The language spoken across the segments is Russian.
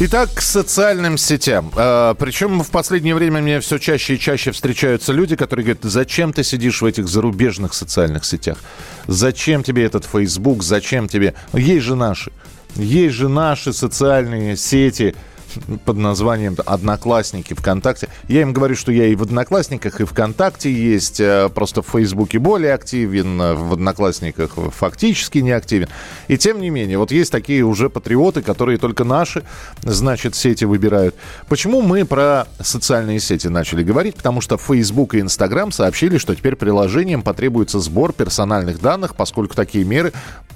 Итак, к социальным сетям. А, причем в последнее время мне все чаще и чаще встречаются люди, которые говорят, зачем ты сидишь в этих зарубежных социальных сетях? Зачем тебе этот Facebook? Зачем тебе... Есть же наши. Есть же наши социальные сети под названием «Одноклассники», «ВКонтакте». Я им говорю, что я и в «Одноклассниках», и ВКонтакте есть, э, просто в Фейсбуке более активен, э, в «Одноклассниках» фактически не активен. И тем не менее, вот есть такие уже патриоты, которые только наши, значит, сети выбирают. Почему мы про социальные сети начали говорить? Потому что Facebook и Instagram сообщили, что теперь приложениям потребуется сбор персональных данных, поскольку такие меры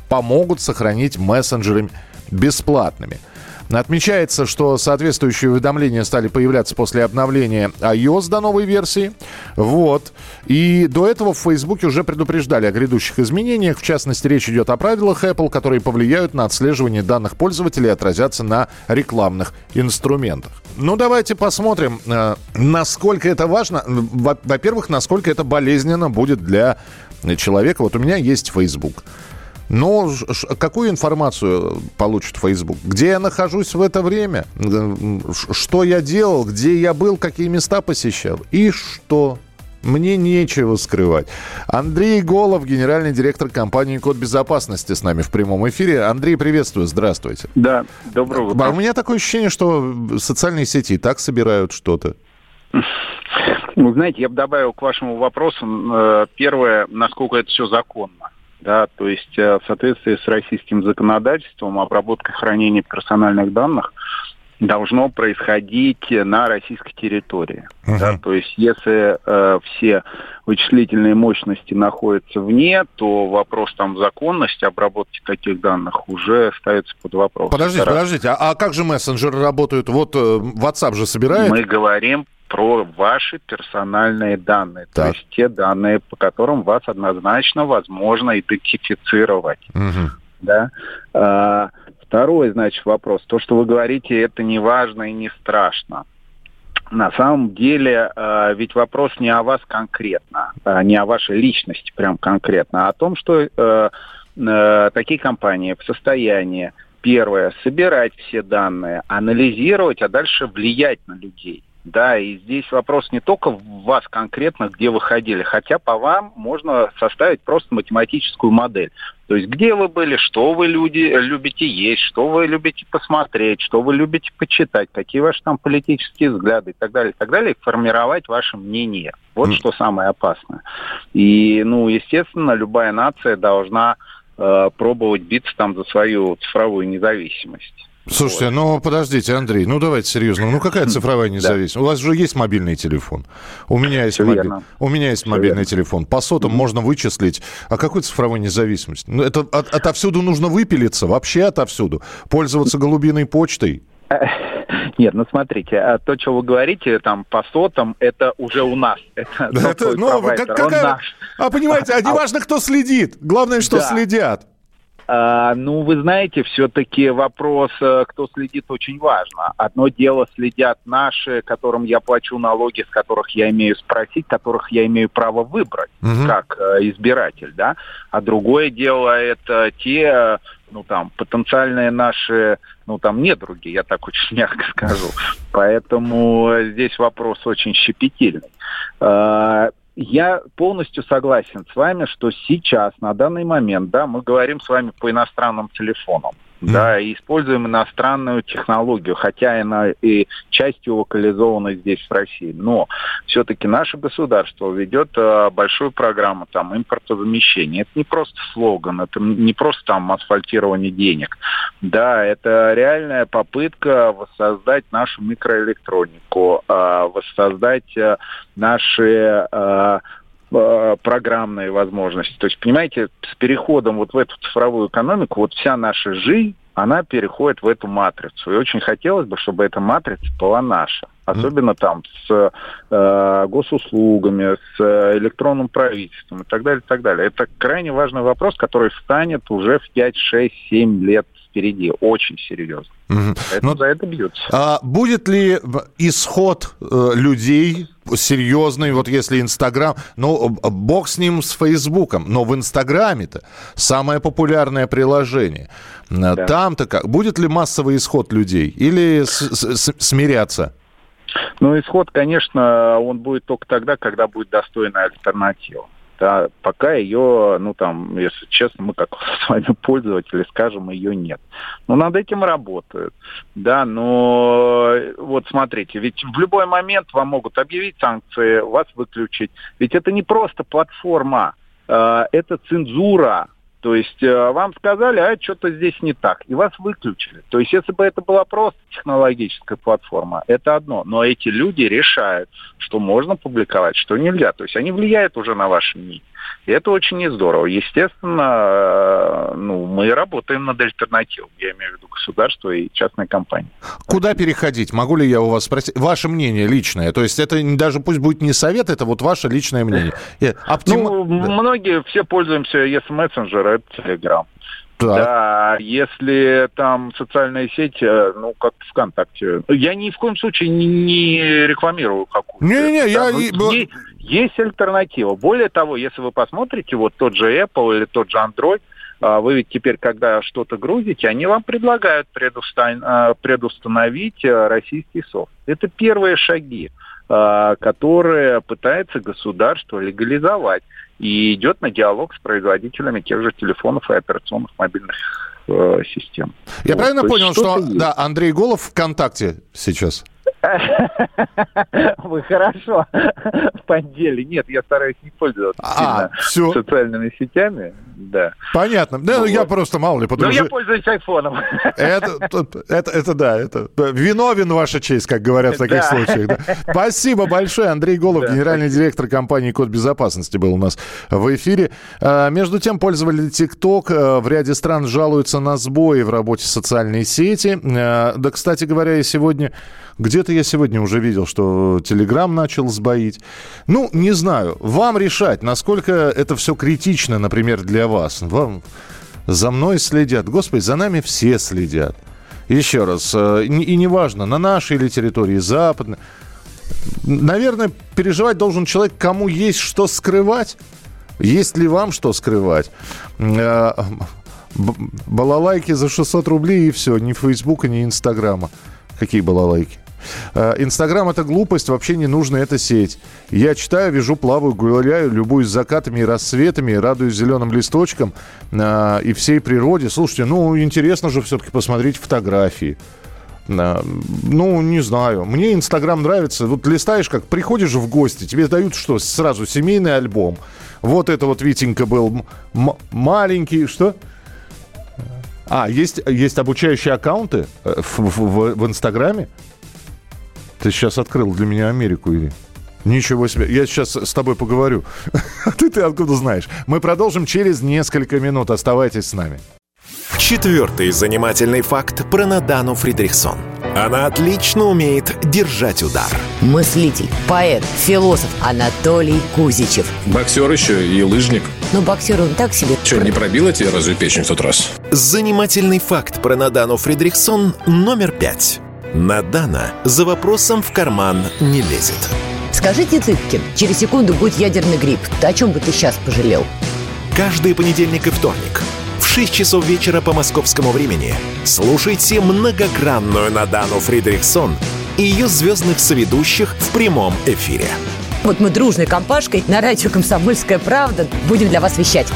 помогут сохранить мессенджеры бесплатными – Отмечается, что соответствующие уведомления стали появляться после обновления iOS до новой версии. Вот. И до этого в Фейсбуке уже предупреждали о грядущих изменениях. В частности, речь идет о правилах Apple, которые повлияют на отслеживание данных пользователей и отразятся на рекламных инструментах. Ну, давайте посмотрим, э, насколько это важно. Во-первых, насколько это болезненно будет для человека. Вот у меня есть Facebook. Но какую информацию получит Facebook? Где я нахожусь в это время? Что я делал? Где я был? Какие места посещал? И что? Мне нечего скрывать. Андрей Голов, генеральный директор компании «Код безопасности» с нами в прямом эфире. Андрей, приветствую, здравствуйте. Да, доброго утра. А у меня такое ощущение, что социальные сети и так собирают что-то. Ну, знаете, я бы добавил к вашему вопросу, э, первое, насколько это все законно да, то есть э, в соответствии с российским законодательством обработка хранения персональных данных должно происходить на российской территории. Uh-huh. Да, то есть если э, все вычислительные мощности находятся вне, то вопрос там законности обработки таких данных уже ставится под вопрос. Подождите, подождите, а, а как же мессенджеры работают? Вот э, WhatsApp же собирает? Мы говорим про ваши персональные данные, так. то есть те данные, по которым вас однозначно возможно идентифицировать. Угу. Да? А, второй, значит, вопрос. То, что вы говорите, это не важно и не страшно. На самом деле, э, ведь вопрос не о вас конкретно, э, не о вашей личности прям конкретно, а о том, что э, э, такие компании в состоянии, первое, собирать все данные, анализировать, а дальше влиять на людей. Да, и здесь вопрос не только в вас конкретно, где вы ходили, хотя по вам можно составить просто математическую модель. То есть где вы были, что вы люди любите есть, что вы любите посмотреть, что вы любите почитать, какие ваши там политические взгляды и так далее, и так далее, и формировать ваше мнение. Вот mm. что самое опасное. И, ну, естественно, любая нация должна э, пробовать биться там за свою цифровую независимость. Слушайте, вот. ну подождите, Андрей, ну давайте серьезно. Ну какая цифровая независимость? У вас же есть мобильный телефон. У меня есть, моби... У меня есть мобильный верно. телефон. По сотам mm-hmm. можно вычислить. А какой цифровой независимость? Ну, это от, отовсюду нужно выпилиться, вообще отовсюду. Пользоваться голубиной почтой. Нет, ну смотрите, а то, что вы говорите, там по сотам, это уже у нас. Это, это ну, как, какая... А понимаете, а не важно, кто следит. Главное, что да. следят. А, ну, вы знаете, все-таки вопрос, э, кто следит, очень важно. Одно дело следят наши, которым я плачу налоги, с которых я имею спросить, которых я имею право выбрать угу. как э, избиратель, да. А другое дело это те, ну там, потенциальные наши, ну там, недруги, я так очень мягко скажу. Поэтому здесь вопрос очень щепетильный. Я полностью согласен с вами, что сейчас, на данный момент, да, мы говорим с вами по иностранным телефонам да, и используем иностранную технологию, хотя она и частью локализована здесь, в России. Но все-таки наше государство ведет э, большую программу там импортозамещения. Это не просто слоган, это не просто там асфальтирование денег. Да, это реальная попытка воссоздать нашу микроэлектронику, э, воссоздать э, наши э, программные возможности. То есть, понимаете, с переходом вот в эту цифровую экономику, вот вся наша жизнь, она переходит в эту матрицу. И очень хотелось бы, чтобы эта матрица была наша. особенно там с э, госуслугами, с э, электронным правительством и так далее, и так далее. Это крайне важный вопрос, который встанет уже в 5, 6, 7 лет впереди, очень серьезно. Угу. Это Но, за это бьется. А будет ли исход э, людей серьезный, вот если Инстаграм, ну, бог с ним, с Фейсбуком, но в Инстаграме-то самое популярное приложение. Да. Там-то как? Будет ли массовый исход людей или с, с, смиряться? Ну, исход, конечно, он будет только тогда, когда будет достойная альтернатива да, пока ее, ну там, если честно, мы как с вами пользователи скажем, ее нет. Но над этим работают, да, но вот смотрите, ведь в любой момент вам могут объявить санкции, вас выключить, ведь это не просто платформа, э, это цензура, то есть э, вам сказали, а что-то здесь не так, и вас выключили. То есть если бы это была просто технологическая платформа, это одно. Но эти люди решают, что можно публиковать, что нельзя. То есть они влияют уже на ваше мнение. И это очень не здорово. Естественно, э, ну, мы работаем над альтернативой. Я имею в виду государство и частные компании. Куда переходить? Могу ли я у вас спросить? Ваше мнение личное. То есть это даже пусть будет не совет, это вот ваше личное мнение. Оптим... Ну, да. многие все пользуемся ES-мессенджер, это Telegram. Так. Да, если там социальная сеть, э, ну, как ВКонтакте. Я ни в коем случае не, не рекламирую какую-то. Не-не-не, я... Ну, есть, альтернатива. Более того, если вы посмотрите, вот тот же Apple или тот же Android, а, вы ведь теперь, когда что-то грузите, они вам предлагают предустан... предустановить э, российский софт. Это первые шаги, а, которые пытается государство легализовать и идет на диалог с производителями тех же телефонов и операционных мобильных э, систем. Я вот, правильно понял, что, что да, Андрей Голов ВКонтакте сейчас? Вы хорошо поддели. Нет, я стараюсь не пользоваться а, все. социальными сетями. Да. Понятно. Да, ну, я просто мало ли. Потому ну, я пользуюсь айфоном. Это, это, это да, это виновен ваша честь, как говорят в таких да. случаях. Да. Спасибо большое. Андрей Голов, да, генеральный директор компании Код безопасности, был у нас в эфире. А, между тем, пользователи ТикТок а, в ряде стран жалуются на сбои в работе социальной сети. А, да, кстати говоря, и сегодня где-то я сегодня уже видел, что Телеграм начал сбоить. Ну, не знаю. Вам решать, насколько это все критично, например, для вас. Вам за мной следят. Господи, за нами все следят. Еще раз, э, и неважно, на нашей или территории западной. Наверное, переживать должен человек, кому есть что скрывать. Есть ли вам что скрывать? Э, балалайки за 600 рублей и все. Ни Фейсбука, ни Инстаграма. Какие балалайки? Э, Инстаграм это глупость, вообще не нужна эта сеть. Я читаю, вижу, плаваю, гуляю, любуюсь закатами и рассветами, радуюсь зеленым листочкам э, и всей природе. Слушайте, ну интересно же все-таки посмотреть фотографии. Э, ну, не знаю. Мне Инстаграм нравится. Вот листаешь, как приходишь в гости, тебе дают что? Сразу семейный альбом. Вот это вот Витенька был маленький. Что? А, есть, есть обучающие аккаунты в, в, в Инстаграме? Ты сейчас открыл для меня Америку, или? Ничего себе. Я сейчас с тобой поговорю. А ты, ты откуда знаешь? Мы продолжим через несколько минут. Оставайтесь с нами. Четвертый занимательный факт про Надану Фридрихсон. Она отлично умеет держать удар. Мыслитель, поэт, философ Анатолий Кузичев. Боксер еще и лыжник. Ну, боксер он так себе. Че, не пробила тебе разве печень в тот раз? Занимательный факт про Надану Фридрихсон номер пять. Надана за вопросом в карман не лезет. Скажите, Цыпкин, через секунду будет ядерный грипп. Ты о чем бы ты сейчас пожалел? Каждый понедельник и вторник в 6 часов вечера по московскому времени слушайте многогранную Надану Фридрихсон и ее звездных соведущих в прямом эфире. Вот мы дружной компашкой на радио «Комсомольская правда» будем для вас вещать.